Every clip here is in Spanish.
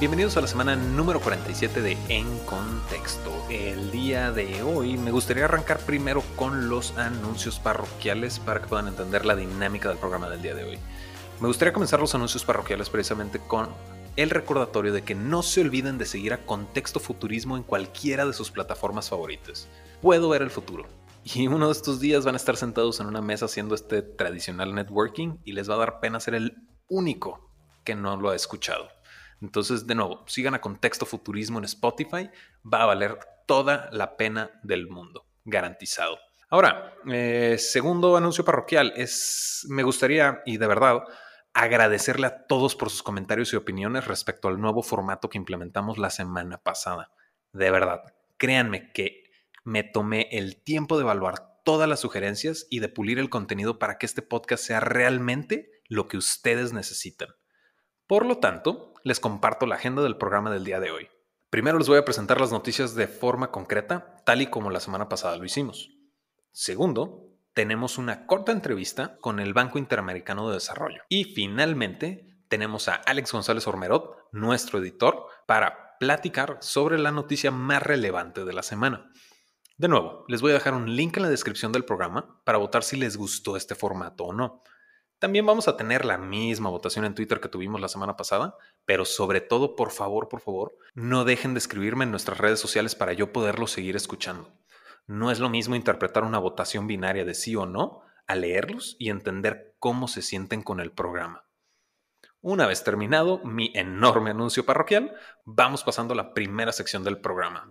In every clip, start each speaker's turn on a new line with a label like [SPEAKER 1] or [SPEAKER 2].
[SPEAKER 1] Bienvenidos a la semana número 47 de En Contexto. El día de hoy me gustaría arrancar primero con los anuncios parroquiales para que puedan entender la dinámica del programa del día de hoy. Me gustaría comenzar los anuncios parroquiales precisamente con el recordatorio de que no se olviden de seguir a Contexto Futurismo en cualquiera de sus plataformas favoritas. Puedo ver el futuro. Y uno de estos días van a estar sentados en una mesa haciendo este tradicional networking y les va a dar pena ser el único que no lo ha escuchado. Entonces, de nuevo, sigan a Contexto Futurismo en Spotify, va a valer toda la pena del mundo, garantizado. Ahora, eh, segundo anuncio parroquial, es, me gustaría, y de verdad, agradecerle a todos por sus comentarios y opiniones respecto al nuevo formato que implementamos la semana pasada. De verdad, créanme que me tomé el tiempo de evaluar todas las sugerencias y de pulir el contenido para que este podcast sea realmente lo que ustedes necesitan. Por lo tanto, les comparto la agenda del programa del día de hoy. Primero les voy a presentar las noticias de forma concreta, tal y como la semana pasada lo hicimos. Segundo, tenemos una corta entrevista con el Banco Interamericano de Desarrollo. Y finalmente, tenemos a Alex González Ormerot, nuestro editor, para platicar sobre la noticia más relevante de la semana. De nuevo, les voy a dejar un link en la descripción del programa para votar si les gustó este formato o no. También vamos a tener la misma votación en Twitter que tuvimos la semana pasada, pero sobre todo, por favor, por favor, no dejen de escribirme en nuestras redes sociales para yo poderlo seguir escuchando. No es lo mismo interpretar una votación binaria de sí o no a leerlos y entender cómo se sienten con el programa. Una vez terminado mi enorme anuncio parroquial, vamos pasando a la primera sección del programa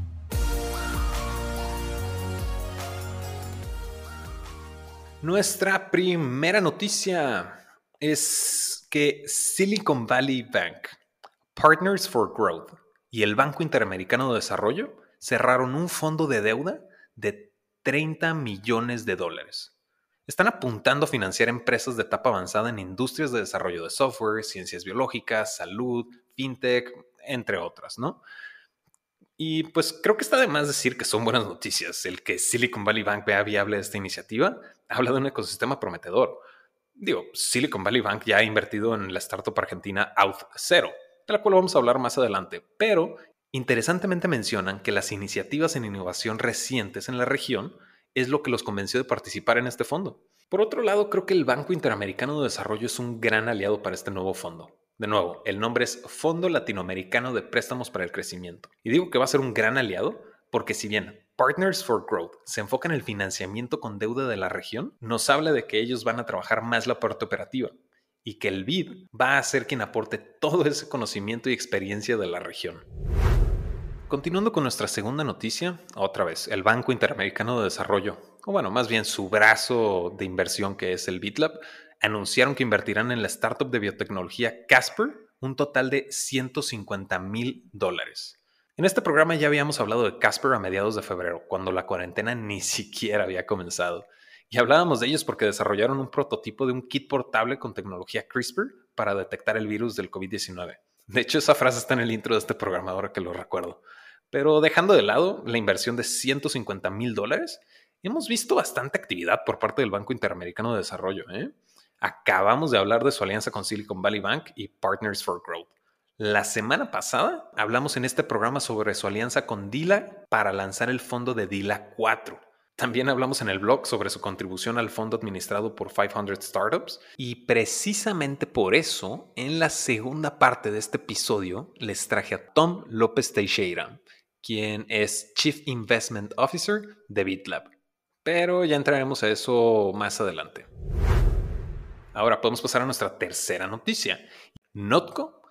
[SPEAKER 1] Nuestra primera noticia es que Silicon Valley Bank, Partners for Growth y el Banco Interamericano de Desarrollo cerraron un fondo de deuda de 30 millones de dólares. Están apuntando a financiar empresas de etapa avanzada en industrias de desarrollo de software, ciencias biológicas, salud, fintech, entre otras, ¿no? Y pues creo que está de más decir que son buenas noticias. El que Silicon Valley Bank vea viable esta iniciativa habla de un ecosistema prometedor. Digo, Silicon Valley Bank ya ha invertido en la startup argentina Auth0, de la cual vamos a hablar más adelante, pero interesantemente mencionan que las iniciativas en innovación recientes en la región es lo que los convenció de participar en este fondo. Por otro lado, creo que el Banco Interamericano de Desarrollo es un gran aliado para este nuevo fondo. De nuevo, el nombre es Fondo Latinoamericano de Préstamos para el Crecimiento. Y digo que va a ser un gran aliado porque si bien Partners for Growth se enfoca en el financiamiento con deuda de la región, nos habla de que ellos van a trabajar más la parte operativa y que el BID va a ser quien aporte todo ese conocimiento y experiencia de la región. Continuando con nuestra segunda noticia, otra vez, el Banco Interamericano de Desarrollo, o bueno, más bien su brazo de inversión que es el BitLab, anunciaron que invertirán en la startup de biotecnología Casper un total de 150 mil dólares. En este programa ya habíamos hablado de Casper a mediados de febrero, cuando la cuarentena ni siquiera había comenzado. Y hablábamos de ellos porque desarrollaron un prototipo de un kit portable con tecnología CRISPR para detectar el virus del COVID-19. De hecho, esa frase está en el intro de este programa, ahora que lo recuerdo. Pero dejando de lado la inversión de 150 mil dólares, hemos visto bastante actividad por parte del Banco Interamericano de Desarrollo. ¿eh? Acabamos de hablar de su alianza con Silicon Valley Bank y Partners for Growth. La semana pasada hablamos en este programa sobre su alianza con Dila para lanzar el fondo de Dila 4. También hablamos en el blog sobre su contribución al fondo administrado por 500 Startups y precisamente por eso, en la segunda parte de este episodio, les traje a Tom López Teixeira, quien es Chief Investment Officer de BitLab. Pero ya entraremos a eso más adelante. Ahora podemos pasar a nuestra tercera noticia. Notco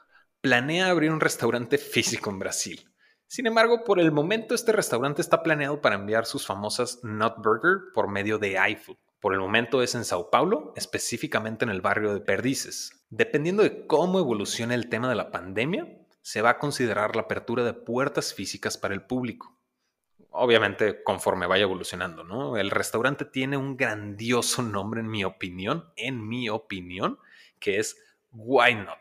[SPEAKER 1] planea abrir un restaurante físico en Brasil. Sin embargo, por el momento este restaurante está planeado para enviar sus famosas Not Burger por medio de iFood. Por el momento es en Sao Paulo, específicamente en el barrio de Perdices. Dependiendo de cómo evolucione el tema de la pandemia, se va a considerar la apertura de puertas físicas para el público. Obviamente conforme vaya evolucionando, ¿no? El restaurante tiene un grandioso nombre en mi opinión, en mi opinión, que es Why Not.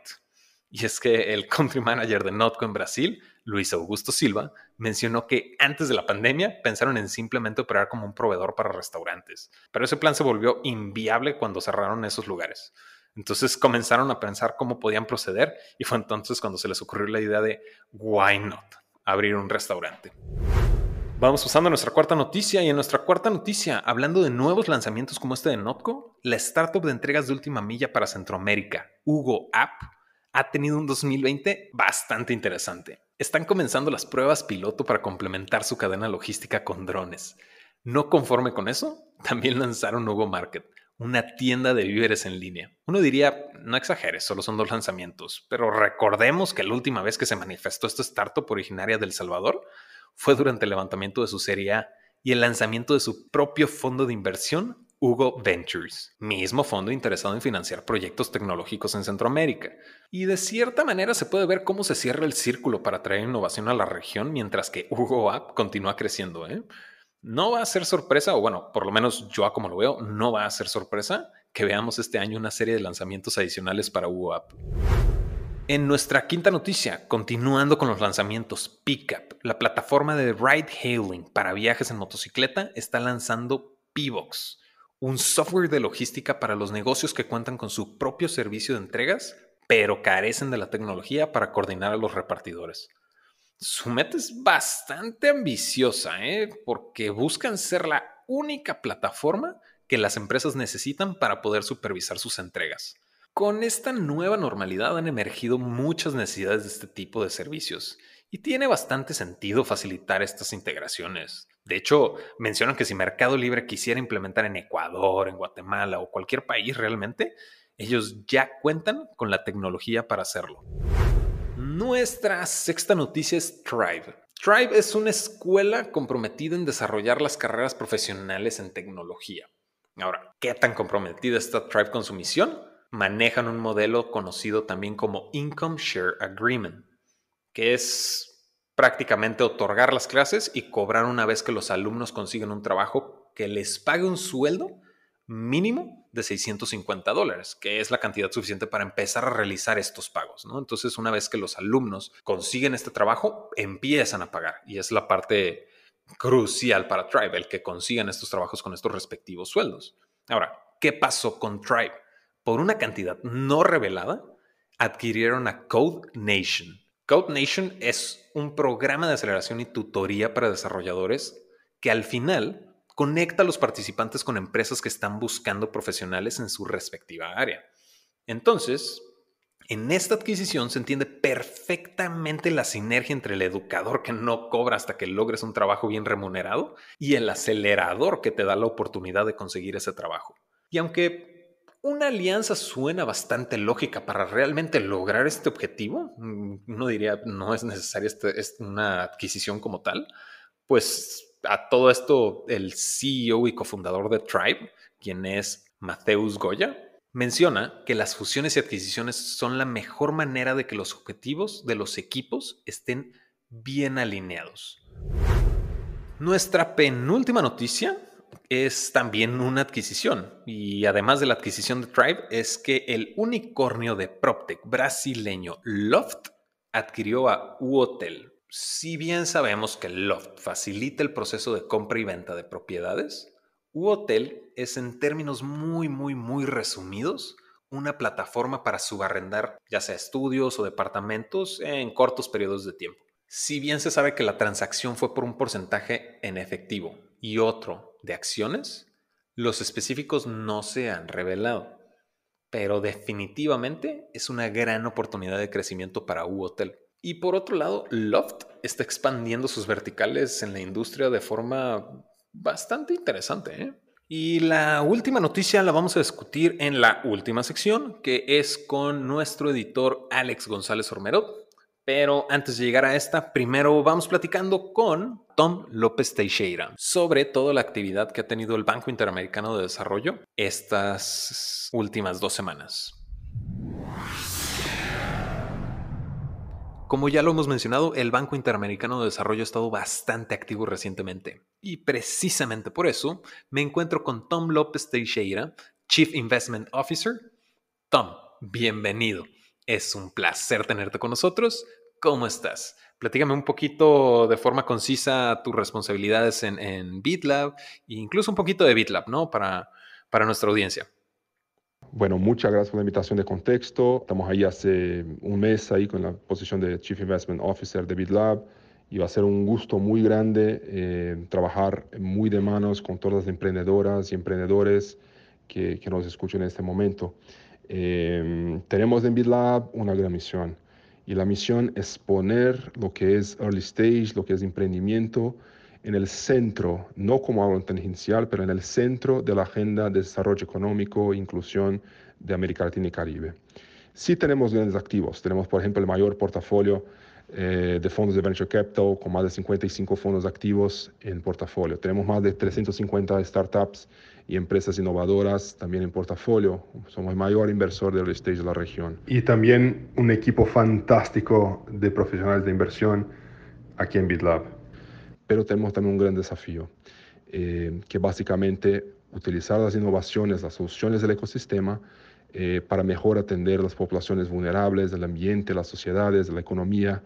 [SPEAKER 1] Y es que el country manager de Notco en Brasil, Luis Augusto Silva, mencionó que antes de la pandemia pensaron en simplemente operar como un proveedor para restaurantes, pero ese plan se volvió inviable cuando cerraron esos lugares. Entonces comenzaron a pensar cómo podían proceder y fue entonces cuando se les ocurrió la idea de why not abrir un restaurante. Vamos pasando a nuestra cuarta noticia y en nuestra cuarta noticia, hablando de nuevos lanzamientos como este de Notco, la startup de entregas de última milla para Centroamérica, Hugo App, ha tenido un 2020 bastante interesante. Están comenzando las pruebas piloto para complementar su cadena logística con drones. No conforme con eso, también lanzaron Hugo Market, una tienda de víveres en línea. Uno diría, no exageres, solo son dos lanzamientos, pero recordemos que la última vez que se manifestó esta startup originaria del Salvador fue durante el levantamiento de su serie A y el lanzamiento de su propio fondo de inversión, Hugo Ventures, mismo fondo interesado en financiar proyectos tecnológicos en Centroamérica. Y de cierta manera se puede ver cómo se cierra el círculo para traer innovación a la región mientras que Hugo App continúa creciendo. ¿eh? No va a ser sorpresa, o bueno, por lo menos yo como lo veo, no va a ser sorpresa que veamos este año una serie de lanzamientos adicionales para Hugo App. En nuestra quinta noticia, continuando con los lanzamientos, Pickup, la plataforma de ride hailing para viajes en motocicleta, está lanzando Pivox, un software de logística para los negocios que cuentan con su propio servicio de entregas, pero carecen de la tecnología para coordinar a los repartidores. Su meta es bastante ambiciosa, ¿eh? porque buscan ser la única plataforma que las empresas necesitan para poder supervisar sus entregas. Con esta nueva normalidad han emergido muchas necesidades de este tipo de servicios y tiene bastante sentido facilitar estas integraciones. De hecho, mencionan que si Mercado Libre quisiera implementar en Ecuador, en Guatemala o cualquier país realmente, ellos ya cuentan con la tecnología para hacerlo. Nuestra sexta noticia es Tribe. Tribe es una escuela comprometida en desarrollar las carreras profesionales en tecnología. Ahora, ¿qué tan comprometida está Tribe con su misión? Manejan un modelo conocido también como Income Share Agreement, que es prácticamente otorgar las clases y cobrar una vez que los alumnos consiguen un trabajo que les pague un sueldo mínimo de 650 dólares, que es la cantidad suficiente para empezar a realizar estos pagos. ¿no? Entonces, una vez que los alumnos consiguen este trabajo, empiezan a pagar. Y es la parte crucial para Tribe, el que consigan estos trabajos con estos respectivos sueldos. Ahora, ¿qué pasó con Tribe? Por una cantidad no revelada, adquirieron a Code Nation. Code Nation es un programa de aceleración y tutoría para desarrolladores que al final conecta a los participantes con empresas que están buscando profesionales en su respectiva área. Entonces, en esta adquisición se entiende perfectamente la sinergia entre el educador que no cobra hasta que logres un trabajo bien remunerado y el acelerador que te da la oportunidad de conseguir ese trabajo. Y aunque una alianza suena bastante lógica para realmente lograr este objetivo. Mm, no diría, no es necesaria este, una adquisición como tal. Pues a todo esto, el CEO y cofundador de Tribe, quien es Mateus Goya, menciona que las fusiones y adquisiciones son la mejor manera de que los objetivos de los equipos estén bien alineados. Nuestra penúltima noticia es también una adquisición. Y además de la adquisición de Tribe, es que el unicornio de PropTech brasileño Loft adquirió a Uhotel. Si bien sabemos que Loft facilita el proceso de compra y venta de propiedades, Uhotel es en términos muy, muy, muy resumidos una plataforma para subarrendar ya sea estudios o departamentos en cortos periodos de tiempo. Si bien se sabe que la transacción fue por un porcentaje en efectivo y otro de acciones, los específicos no se han revelado, pero definitivamente es una gran oportunidad de crecimiento para Hotel. Y por otro lado, Loft está expandiendo sus verticales en la industria de forma bastante interesante. ¿eh? Y la última noticia la vamos a discutir en la última sección, que es con nuestro editor Alex González Ormerot. Pero antes de llegar a esta, primero vamos platicando con Tom López Teixeira sobre toda la actividad que ha tenido el Banco Interamericano de Desarrollo estas últimas dos semanas. como ya lo hemos mencionado, el Banco Interamericano de Desarrollo ha estado bastante activo recientemente. Y precisamente por eso me encuentro con Tom López Teixeira, Chief Investment Officer. Tom, bienvenido. Es un placer tenerte con nosotros. ¿Cómo estás? Platícame un poquito de forma concisa tus responsabilidades en, en BitLab e incluso un poquito de BitLab, ¿no? Para, para nuestra audiencia.
[SPEAKER 2] Bueno, muchas gracias por la invitación de contexto. Estamos ahí hace un mes ahí con la posición de Chief Investment Officer de BitLab y va a ser un gusto muy grande eh, trabajar muy de manos con todas las emprendedoras y emprendedores que, que nos escuchen en este momento. Eh, tenemos en BitLab una gran misión y la misión es poner lo que es early stage, lo que es emprendimiento, en el centro, no como algo tangencial, pero en el centro de la agenda de desarrollo económico e inclusión de América Latina y Caribe. Sí tenemos grandes activos, tenemos por ejemplo el mayor portafolio eh, de fondos de venture capital con más de 55 fondos activos en portafolio. Tenemos más de 350 startups y empresas innovadoras también en portafolio. Somos el mayor inversor del stage de la región. Y también un equipo fantástico de profesionales de inversión aquí en BitLab pero tenemos también un gran desafío, eh, que básicamente utilizar las innovaciones, las soluciones del ecosistema eh, para mejor atender las poblaciones vulnerables, del ambiente, las sociedades, la economía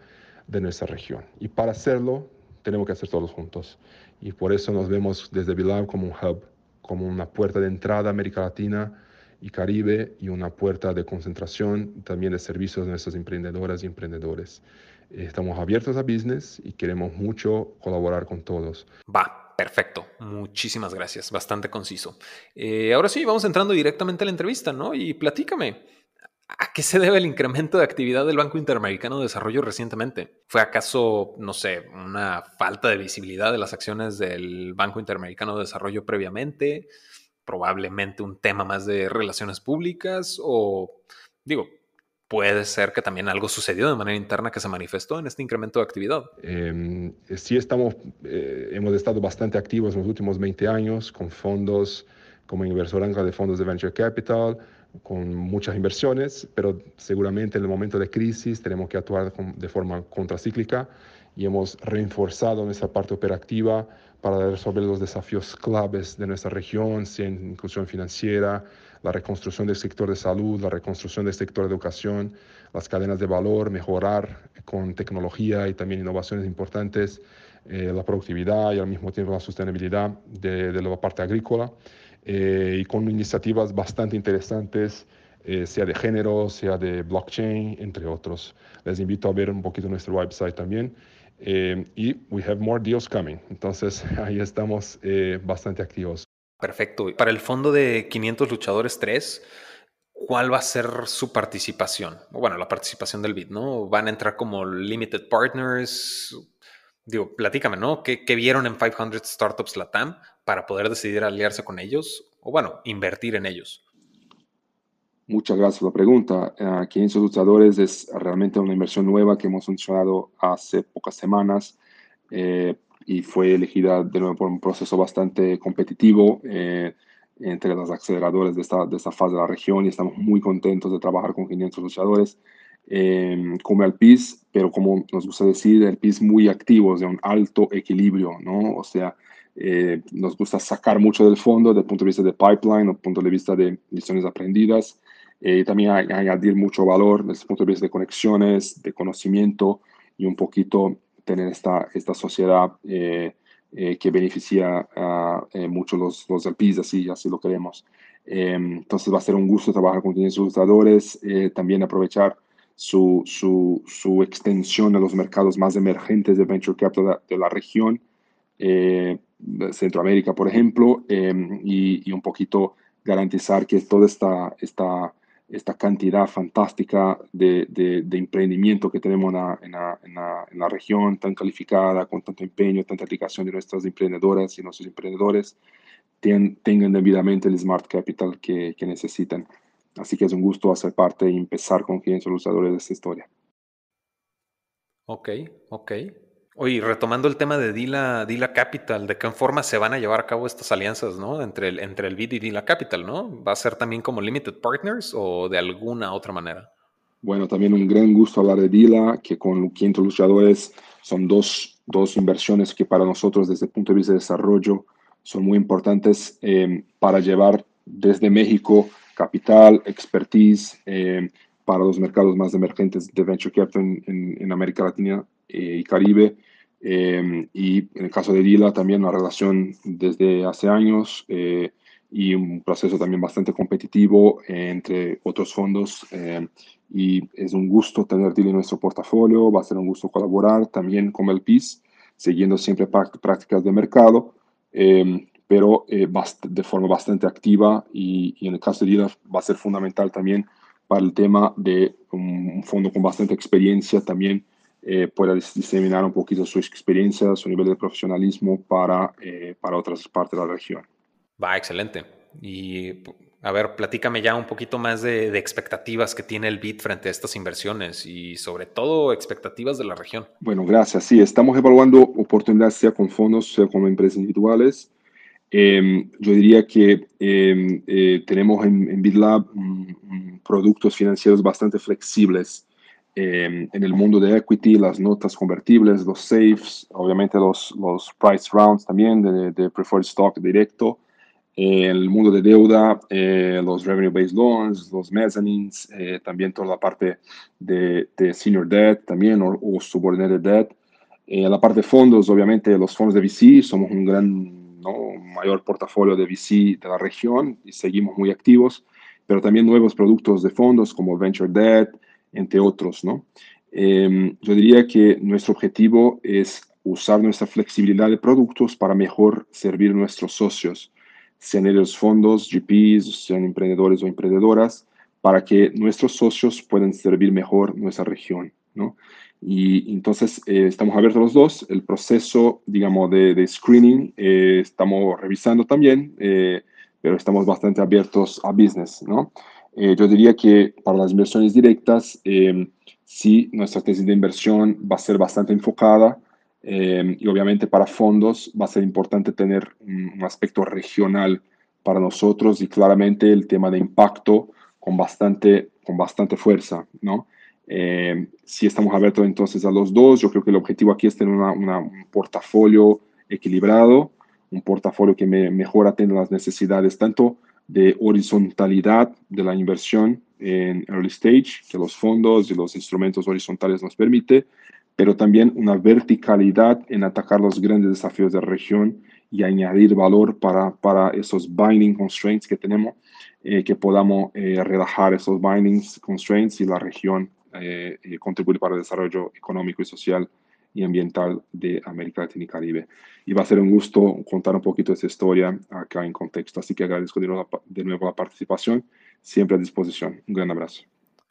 [SPEAKER 2] de nuestra región. Y para hacerlo, tenemos que hacer todos juntos. Y por eso nos vemos desde Bilal como un hub, como una puerta de entrada a América Latina y Caribe y una puerta de concentración también de servicios de nuestras emprendedoras y emprendedores. Estamos abiertos a business y queremos mucho colaborar con todos.
[SPEAKER 1] Va, perfecto. Muchísimas gracias. Bastante conciso. Eh, ahora sí, vamos entrando directamente a la entrevista, ¿no? Y platícame. ¿A qué se debe el incremento de actividad del Banco Interamericano de Desarrollo recientemente? ¿Fue acaso, no sé, una falta de visibilidad de las acciones del Banco Interamericano de Desarrollo previamente? ¿Probablemente un tema más de relaciones públicas? O, digo, puede ser que también algo sucedió de manera interna que se manifestó en este incremento de actividad.
[SPEAKER 2] Eh, sí estamos, eh, hemos estado bastante activos en los últimos 20 años con fondos como inversor de fondos de venture capital, con muchas inversiones, pero seguramente en el momento de crisis tenemos que actuar de forma contracíclica y hemos reforzado nuestra parte operativa para resolver los desafíos claves de nuestra región, sea inclusión financiera, la reconstrucción del sector de salud, la reconstrucción del sector de educación, las cadenas de valor, mejorar con tecnología y también innovaciones importantes eh, la productividad y al mismo tiempo la sostenibilidad de, de la parte agrícola eh, y con iniciativas bastante interesantes. Eh, sea de género, sea de blockchain, entre otros. Les invito a ver un poquito nuestro website también. y we have more deals coming. Entonces ahí estamos bastante activos.
[SPEAKER 1] Perfecto. Para el fondo de 500 luchadores 3, ¿cuál va a ser su participación? Bueno, la participación del BID, ¿no? ¿Van a entrar como limited partners? Digo, platícame, ¿no? ¿Qué, vieron en 500 Startups Latam para poder decidir aliarse con ellos o, bueno, invertir en ellos?
[SPEAKER 2] Muchas gracias por la pregunta. 500 luchadores es realmente una inversión nueva que hemos funcionado hace pocas semanas. Eh, y fue elegida de nuevo por un proceso bastante competitivo eh, entre las aceleradoras de esta, de esta fase de la región y estamos muy contentos de trabajar con 500 luchadores eh, como el PIS, pero como nos gusta decir, el PIS muy activo, de un alto equilibrio, ¿no? O sea, eh, nos gusta sacar mucho del fondo desde el punto de vista de pipeline o punto de vista de lecciones aprendidas y también añadir mucho valor desde el punto de vista de conexiones, de conocimiento y un poquito tener esta, esta sociedad eh, eh, que beneficia a eh, mucho los, los del PIS, así, así lo queremos. entonces va a ser un gusto trabajar con los ilustradores, también aprovechar su, su, su, extensión a los mercados más emergentes de venture capital de, la región, de Centroamérica, por ejemplo, y, y, un poquito garantizar que toda esta, esta esta cantidad fantástica de, de, emprendimiento que tenemos en la, en, la, región, tan calificada, con tanto empeño, tanta aplicación de nuestras emprendedoras y nuestros emprendedores, tengan debidamente el smart capital que, que, necesitan. Así que es un gusto hacer parte y empezar con los usadores de esta historia.
[SPEAKER 1] Ok, ok. Oye, retomando el tema de Dila, Dila Capital, ¿de qué forma se van a llevar a cabo estas alianzas, ¿no? Entre el, entre el BID y Dila Capital, ¿no? ¿Va a ser también como Limited Partners o de alguna otra manera?
[SPEAKER 3] Bueno, también un gran gusto hablar de Dila, que con Quinto Luchadores son dos, dos inversiones que para nosotros desde el punto de vista de desarrollo son muy importantes eh, para llevar desde México capital, expertise eh, para los mercados más emergentes de venture capital en, en, América Latina y Caribe. y en el caso de Dila también una relación desde hace años y un proceso también bastante competitivo entre otros fondos y es un gusto tener Dila en nuestro portafolio, va a ser un gusto colaborar también con el PIS, siguiendo siempre prácticas de mercado, em, pero eh, de forma bastante activa y, en el caso de Dila va a ser fundamental también para el tema de un, fondo con bastante experiencia también eh, pueda diseminar un poquito su experiencia, su nivel de profesionalismo para, eh, para otras partes de la región.
[SPEAKER 1] Va, excelente. Y a ver, platícame ya un poquito más de, expectativas que tiene el BIT frente a estas inversiones y sobre todo expectativas de la región.
[SPEAKER 3] Bueno, gracias. Sí, estamos evaluando oportunidades sea con fondos, sea con empresas individuales. Em, yo diría que em, eh, tenemos en, en BitLab productos financieros bastante flexibles em, en el mundo de equity, las notas convertibles, los safes, obviamente los, los price rounds también de, de preferred stock directo en el mundo de deuda, eh, los revenue-based loans, los mezzanines, eh, también toda la parte de, senior debt también o, subordinated debt. En la parte de fondos, obviamente los fondos de VC, somos un gran, ¿no? mayor portafolio de VC de la región y seguimos muy activos, pero también nuevos productos de fondos como venture debt, entre otros. ¿no? Em, yo diría que nuestro objetivo es usar nuestra flexibilidad de productos para mejor servir a nuestros socios sean ellos fondos, GPs, sean emprendedores o emprendedoras, para que nuestros socios puedan servir mejor nuestra región, ¿no? Y entonces eh, estamos abiertos los dos. El proceso, digamos, de, screening eh, estamos revisando también, eh, pero estamos bastante abiertos a business, ¿no? Yo diría que para las inversiones directas, sí, nuestra tesis de inversión va a ser bastante enfocada Em, y obviamente para fondos va a ser importante tener un, aspecto regional para nosotros y claramente el tema de impacto con bastante, con bastante fuerza, ¿no? Em, si estamos abiertos entonces a los dos, yo creo que el objetivo aquí es tener un portafolio equilibrado, un portafolio que me, mejora tener las necesidades tanto de horizontalidad de la inversión en early stage, que los fondos y los instrumentos horizontales nos permite, pero también una verticalidad en atacar los grandes desafíos de la región y añadir valor para, para esos binding constraints que tenemos, eh, que podamos eh, relajar esos binding constraints y la región eh, contribuir para el desarrollo económico y social y ambiental de América Latina y Caribe. Y va a ser un gusto contar un poquito esa historia acá en contexto. Así que agradezco de nuevo, de nuevo la participación, siempre a disposición. Un gran abrazo.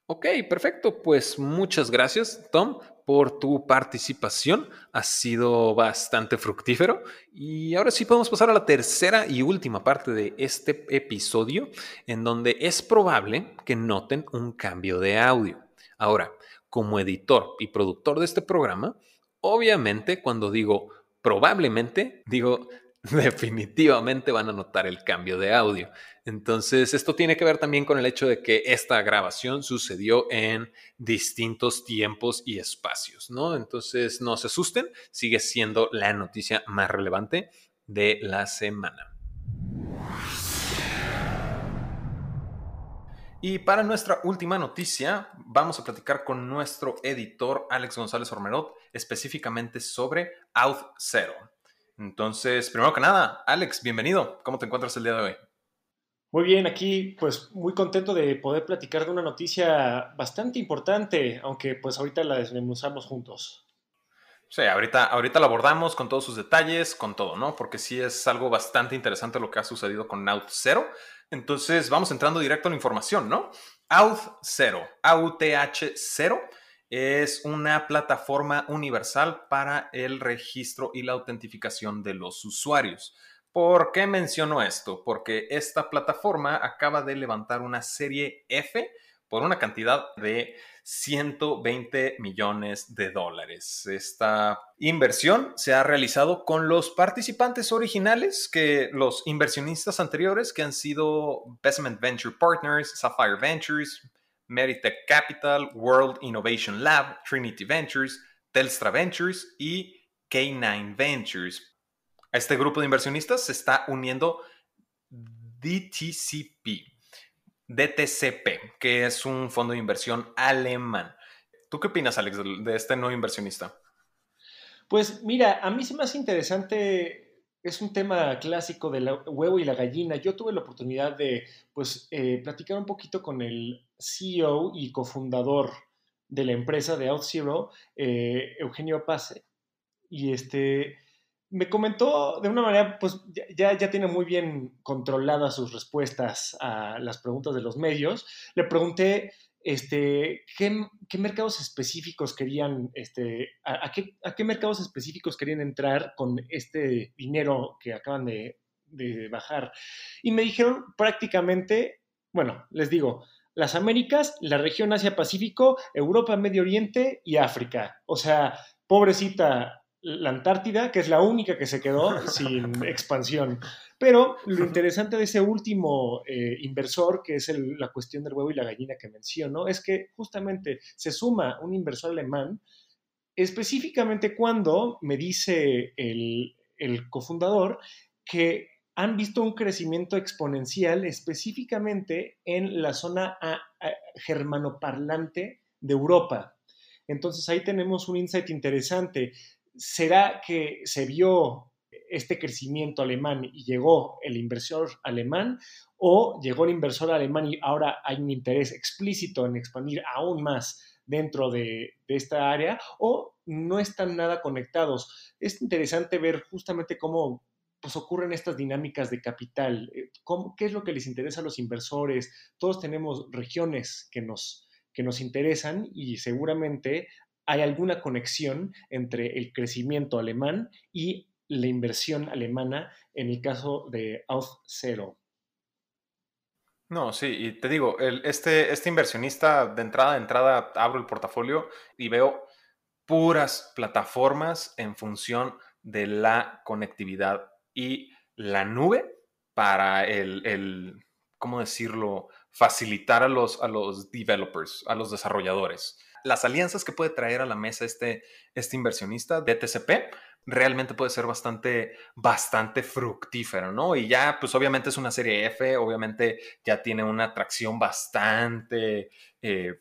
[SPEAKER 1] Ok, perfecto. Pues muchas gracias, Tom, por tu participación. Ha sido bastante fructífero. Y ahora sí podemos pasar a la tercera y última parte de este episodio, en donde es probable que noten un cambio de audio. Ahora, como editor y productor de este programa, obviamente cuando digo probablemente, digo definitivamente van a notar el cambio de audio. Entonces, esto tiene que ver también con el hecho de que esta grabación sucedió en distintos tiempos y espacios, ¿no? Entonces, no se asusten, sigue siendo la noticia más relevante de la semana. Y para nuestra última noticia, vamos a platicar con nuestro editor Alex González Ormerot, específicamente sobre Out Zero. Entonces, primero que nada, Alex, bienvenido. ¿Cómo te encuentras el día de hoy?
[SPEAKER 4] Muy bien, aquí pues muy contento de poder platicar de una noticia bastante importante, aunque pues ahorita la desmenuzamos juntos.
[SPEAKER 1] Sí, ahorita, ahorita la abordamos con todos sus detalles, con todo, ¿no? Porque sí es algo bastante interesante lo que ha sucedido con Out Zero. Entonces vamos entrando directo a la información, ¿no? Out Zero, AUTH 0 es una plataforma universal para el registro y la autentificación de los usuarios. ¿Por qué menciono esto? Porque esta plataforma acaba de levantar una serie F por una cantidad de 120 millones de dólares. Esta inversión se ha realizado con los participantes originales, que los inversionistas anteriores, que han sido Basement Venture Partners, Sapphire Ventures, Meritech Capital, World Innovation Lab, Trinity Ventures, Telstra Ventures y K9 Ventures. A este grupo de inversionistas se está uniendo DTCP, DTCP, que es un fondo de inversión alemán. ¿Tú qué opinas, Alex, de este nuevo inversionista?
[SPEAKER 4] Pues mira, a mí se me hace interesante, es un tema clásico del huevo y la gallina. Yo tuve la oportunidad de pues, eh, platicar un poquito con el CEO y cofundador de la empresa de OutZero, eh, Eugenio Pase, y este, me comentó de una manera, pues ya, tiene muy bien controladas sus respuestas a las preguntas de los medios. Le pregunté este, ¿qué, mercados específicos querían, este, a, qué, a, qué, mercados específicos querían entrar con este dinero que acaban de, de bajar? Y me dijeron prácticamente, bueno, les digo, las Américas, la región Asia-Pacífico, Europa, Medio Oriente y África. O sea, pobrecita la Antártida, que es la única que se quedó sin expansión. Pero lo interesante de ese último eh, inversor, que es la cuestión del huevo y la gallina que menciono, es que justamente se suma un inversor alemán, específicamente cuando me dice el, el cofundador que han visto un crecimiento exponencial específicamente en la zona germanoparlante de Europa. Entonces ahí tenemos un insight interesante. ¿Será que se vio este crecimiento alemán y llegó el inversor alemán o llegó el inversor alemán y ahora hay un interés explícito en expandir aún más dentro de, esta área o no están nada conectados? Es interesante ver justamente cómo pues, ocurren estas dinámicas de capital, eh, qué es lo que les interesa a los inversores. Todos tenemos regiones que nos, que nos interesan y seguramente hay alguna conexión entre el crecimiento alemán y la inversión alemana en el caso de Auth0.
[SPEAKER 1] No, sí, y te digo, este, este inversionista de entrada a entrada abro el portafolio y veo puras plataformas en función de la conectividad y la nube para el, el ¿cómo decirlo? Facilitar a los, a los developers, a los desarrolladores las alianzas que puede traer a la mesa este, este inversionista de TCP realmente puede ser bastante, fructífero, ¿no? Y ya, pues obviamente es una serie F, obviamente ya tiene una atracción bastante eh,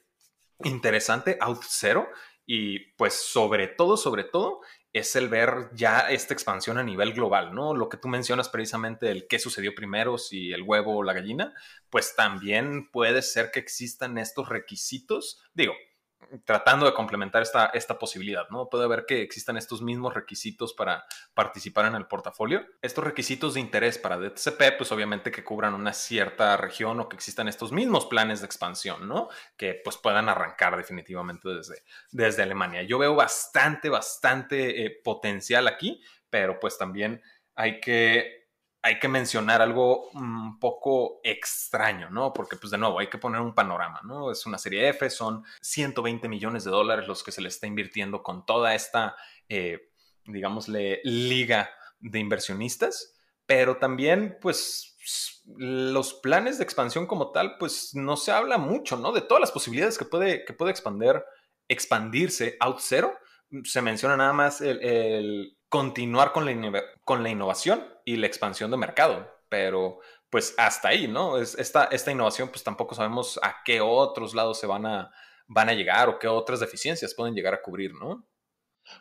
[SPEAKER 1] interesante, out zero, y pues sobre todo, sobre todo, es el ver ya esta expansión a nivel global, ¿no? Lo que tú mencionas precisamente, el qué sucedió primero, si el huevo o la gallina, pues también puede ser que existan estos requisitos, digo, tratando de complementar esta, esta posibilidad, ¿no? Puede haber que existan estos mismos requisitos para participar en el portafolio. Estos requisitos de interés para DTCP, pues obviamente que cubran una cierta región o que existan estos mismos planes de expansión, ¿no? Que pues puedan arrancar definitivamente desde, desde Alemania. Yo veo bastante, bastante eh, potencial aquí, pero pues también hay que hay que mencionar algo un poco extraño, ¿no? Porque, pues de nuevo, hay que poner un panorama, ¿no? Es una serie F, son 120 millones de dólares los que se le está invirtiendo con toda esta, eh, digámosle, liga de inversionistas, pero también, pues, los planes de expansión como tal, pues no se habla mucho, ¿no? De todas las posibilidades que puede, que puede expandir, expandirse out zero. Se menciona nada más el continuar con la, con la innovación y la expansión de mercado, pero pues hasta ahí, ¿no? Es, esta, esta innovación pues tampoco sabemos a qué otros lados se van a, van a llegar o qué otras deficiencias pueden llegar a cubrir, ¿no?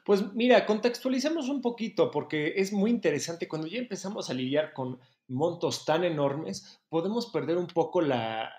[SPEAKER 4] Pues mira, contextualicemos un poquito porque es muy interesante. Cuando ya empezamos a lidiar con montos tan enormes, podemos perder un poco la,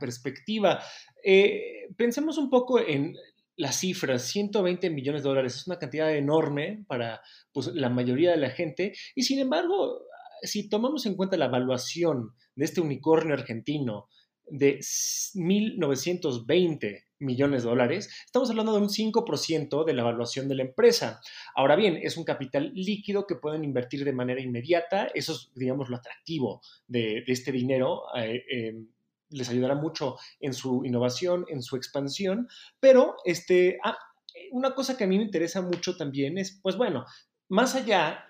[SPEAKER 4] perspectiva. Eh, pensemos un poco en las cifras, 120 millones de dólares, es una cantidad enorme para pues, la mayoría de la gente. Y sin embargo, si tomamos en cuenta la evaluación de este unicornio argentino de 1.920 millones de dólares, estamos hablando de un 5% de la evaluación de la empresa. Ahora bien, es un capital líquido que pueden invertir de manera inmediata, eso es, digamos, lo atractivo de, este dinero. Eh, em, les ayudará mucho en su innovación, en su expansión, pero este, ah, una cosa que a mí me interesa mucho también es, pues bueno, más allá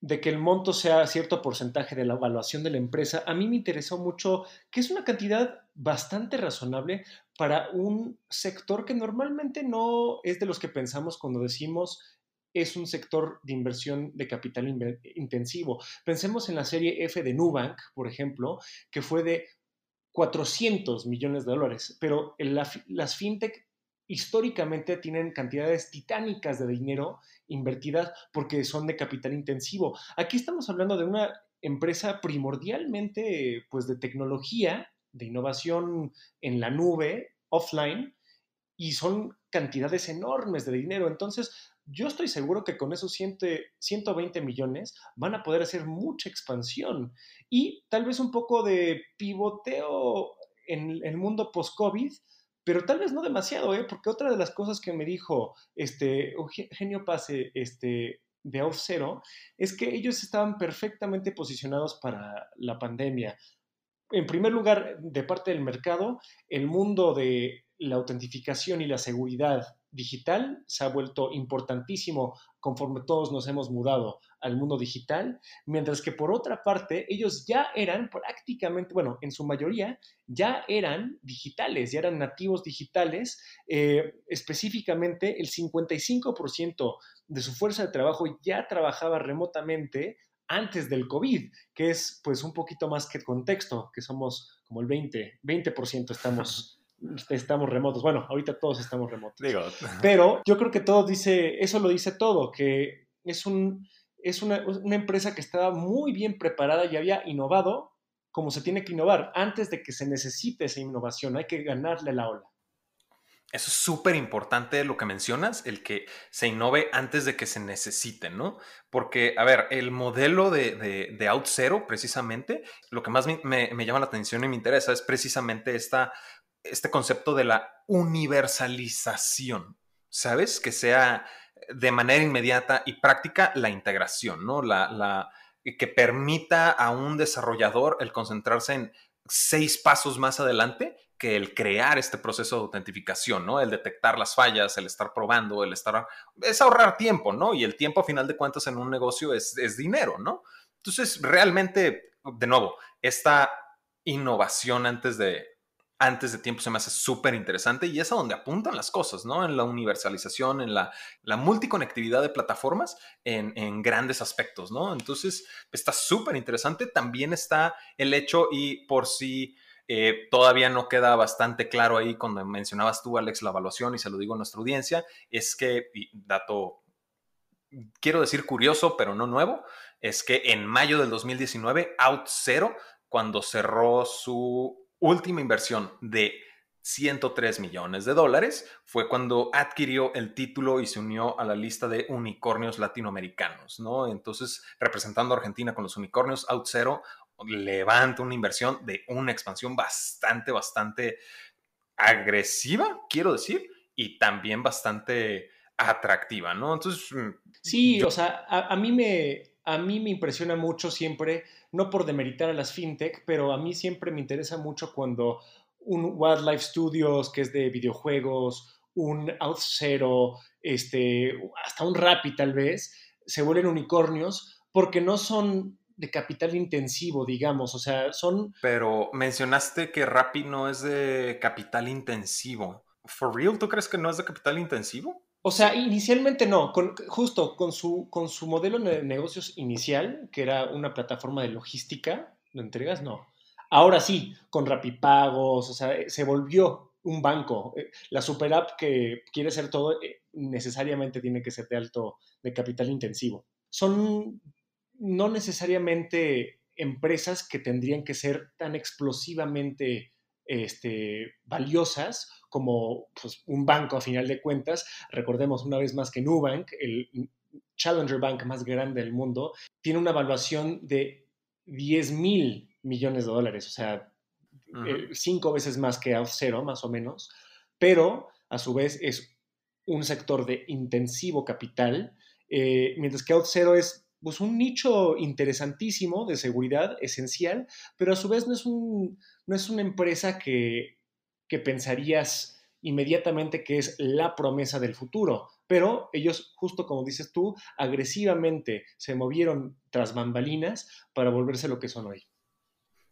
[SPEAKER 4] de que el monto sea cierto porcentaje de la evaluación de la empresa, a mí me interesó mucho que es una cantidad bastante razonable para un sector que normalmente no es de los que pensamos cuando decimos es un sector de inversión de capital intensivo. Pensemos en la serie F de Nubank, por ejemplo, que fue de 400 millones de dólares, pero las fintech históricamente tienen cantidades titánicas de dinero invertidas porque son de capital intensivo. Aquí estamos hablando de una empresa primordialmente pues de tecnología, de innovación en la nube, offline, y son cantidades enormes de dinero. Entonces, yo estoy seguro que con esos 120 millones van a poder hacer mucha expansión y tal vez un poco de pivoteo en el mundo post-COVID, pero tal vez no demasiado, ¿eh? porque otra de las cosas que me dijo este Eugenio Pase este, de Off Zero es que ellos estaban perfectamente posicionados para la pandemia. En primer lugar, de parte del mercado, el mundo de la autentificación y la seguridad digital se ha vuelto importantísimo conforme todos nos hemos mudado al mundo digital, mientras que por otra parte ellos ya eran prácticamente, bueno, en su mayoría ya eran digitales, ya eran nativos digitales, eh, específicamente el 55% de su fuerza de trabajo ya trabajaba remotamente antes del COVID, que es pues un poquito más que contexto, que somos como el 20, 20% estamos estamos remotos. Bueno, ahorita todos estamos remotos. Digo. Pero yo creo que todo dice, eso lo dice todo, que es, un, es una, empresa que estaba muy bien preparada y había innovado como se tiene que innovar. Antes de que se necesite esa innovación, hay que ganarle la ola.
[SPEAKER 1] Eso es súper importante lo que mencionas, el que se innove antes de que se necesite, ¿no? Porque, a ver, el modelo de, de, Out Zero, precisamente, lo que más me, me, llama la atención y me interesa es precisamente esta este concepto de la universalización, ¿sabes? Que sea de manera inmediata y práctica la integración, ¿no? La, la, que permita a un desarrollador el concentrarse en seis pasos más adelante que el crear este proceso de autentificación, ¿no? El detectar las fallas, el estar probando, el estar... Es ahorrar tiempo, ¿no? Y el tiempo, a final de cuentas, en un negocio es, es dinero, ¿no? Entonces, realmente, de nuevo, esta innovación antes de, antes de tiempo se me hace súper interesante y es a donde apuntan las cosas, ¿no? En la universalización, en la, la multiconectividad de plataformas en, grandes aspectos, ¿no? Entonces, está súper interesante. También está el hecho y por si eh, todavía no queda bastante claro ahí cuando mencionabas tú, Alex, la evaluación y se lo digo a nuestra audiencia, es que, dato, quiero decir curioso, pero no nuevo, es que en mayo del 2019, Out Zero, cuando cerró su última inversión de 103 millones de dólares fue cuando adquirió el título y se unió a la lista de unicornios latinoamericanos, ¿no? Entonces, representando a Argentina con los unicornios, OutZero levanta una inversión de una expansión bastante, bastante agresiva, quiero decir, y también bastante atractiva, ¿no? Entonces... Mm,
[SPEAKER 4] sí, o sea, a, mí me, a mí me impresiona mucho siempre, no por demeritar a las fintech, pero a mí siempre me interesa mucho cuando un Wildlife Studios, que es de videojuegos, un OutZero, este, hasta un Rappi tal vez, se vuelven unicornios porque no son de capital intensivo, digamos, o sea, son...
[SPEAKER 1] Pero mencionaste que Rappi no es de capital intensivo. ¿For real? ¿Tú crees que no es de capital intensivo?
[SPEAKER 4] O sea, inicialmente no, justo con su, con su modelo de negocios inicial, que era una plataforma de logística de entregas, no. Ahora sí, con Rapipagos, o sea, se volvió un banco. Eh, la super app que quiere ser todo eh, necesariamente tiene que ser de alto, de capital intensivo. Son no necesariamente empresas que tendrían que ser tan explosivamente este, valiosas como pues, un banco a final de cuentas. Recordemos una vez más que Nubank, el Challenger Bank más grande del mundo, tiene una evaluación de 10 mil millones de dólares, o sea, eh, cinco veces más que Auth0, más o menos, pero a su vez es un sector de intensivo capital, eh, mientras que Auth0 es pues, un nicho interesantísimo de seguridad, esencial, pero a su vez no es, un, no es una empresa que que pensarías inmediatamente que es la promesa del futuro. Pero ellos, justo como dices tú, agresivamente se movieron tras bambalinas para volverse lo que son hoy.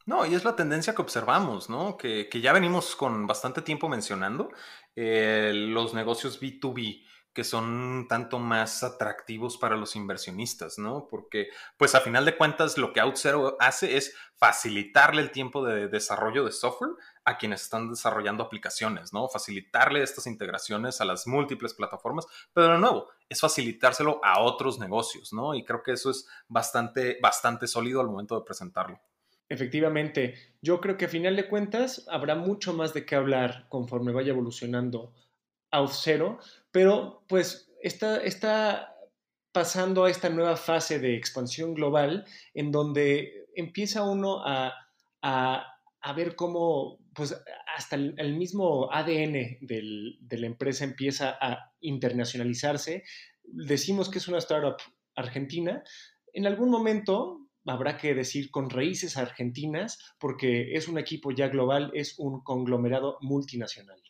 [SPEAKER 1] No, y es la tendencia que observamos, ¿no? Que, ya venimos con bastante tiempo mencionando eh, los negocios B2B que son tanto más atractivos para los inversionistas, ¿no? Porque, pues a final de cuentas, lo que OutZero hace es facilitarle el tiempo de desarrollo de software a quienes están desarrollando aplicaciones, ¿no? Facilitarle estas integraciones a las múltiples plataformas, pero de nuevo, es facilitárselo a otros negocios, ¿no? Y creo que eso es bastante, bastante sólido al momento de presentarlo.
[SPEAKER 4] Efectivamente, yo creo que a final de cuentas habrá mucho más de qué hablar conforme vaya evolucionando OutZero, pero pues está, pasando a esta nueva fase de expansión global en donde empieza uno a, ver cómo pues hasta el, mismo ADN de la empresa empieza a internacionalizarse. Decimos que es una startup argentina. En algún momento habrá que decir con raíces argentinas porque es un equipo ya global, es un conglomerado multinacional.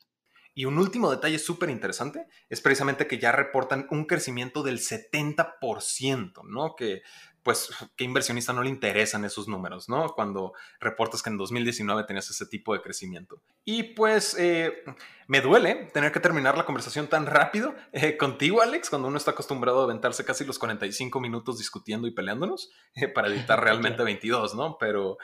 [SPEAKER 1] Y un último detalle súper interesante es precisamente que ya reportan un crecimiento del 70%, ¿no? Que pues, ¿qué inversionista no le interesan esos números, no? Cuando reportas que en 2019 tenías ese tipo de crecimiento. Y pues, eh, me duele tener que terminar la conversación tan rápido eh, contigo, Alex, cuando uno está acostumbrado a aventarse casi los 45 minutos discutiendo y peleándonos eh, para editar realmente 22, ¿no? Pero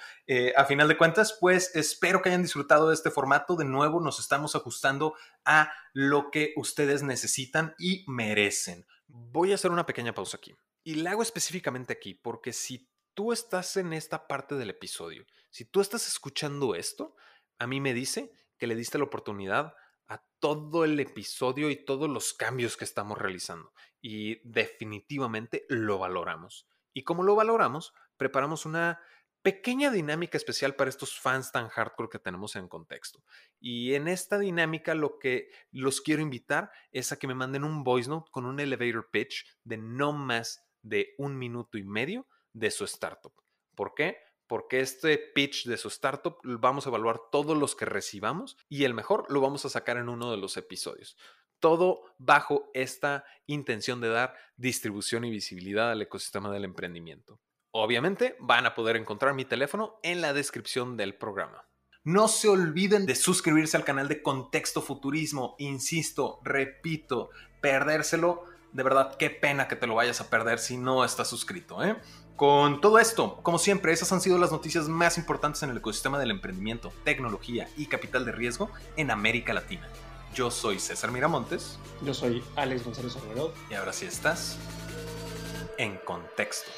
[SPEAKER 1] a final de cuentas, pues, espero que hayan disfrutado de este formato. De nuevo, nos estamos ajustando a lo que ustedes necesitan y merecen. Voy a hacer una pequeña pausa aquí. Y la hago específicamente aquí porque si tú estás en esta parte del episodio, si tú estás escuchando esto, a mí me dice que le diste la oportunidad a todo el episodio y todos los cambios que estamos realizando. Y definitivamente lo valoramos. Y como lo valoramos, preparamos una pequeña dinámica especial para estos fans tan hardcore que tenemos en contexto. Y en esta dinámica lo que los quiero invitar es a que me manden un voice note con un elevator pitch de no más de un minuto y medio de su startup. ¿Por qué? Porque este pitch de su startup vamos a evaluar todos los que recibamos y el mejor lo vamos a sacar en uno de los episodios. Todo bajo esta intención de dar distribución y visibilidad al ecosistema del emprendimiento. Obviamente van a poder encontrar mi teléfono en la descripción del programa. No se olviden de suscribirse al canal de Contexto Futurismo. Insisto, repito, perdérselo de verdad, qué pena que te lo vayas a perder si no estás suscrito. ¿eh? Con todo esto, como siempre, esas han sido las noticias más importantes en el ecosistema del emprendimiento, tecnología y capital de riesgo en América Latina. Yo soy César Miramontes.
[SPEAKER 4] Yo soy Alex González Romero.
[SPEAKER 1] Y ahora sí estás en contexto.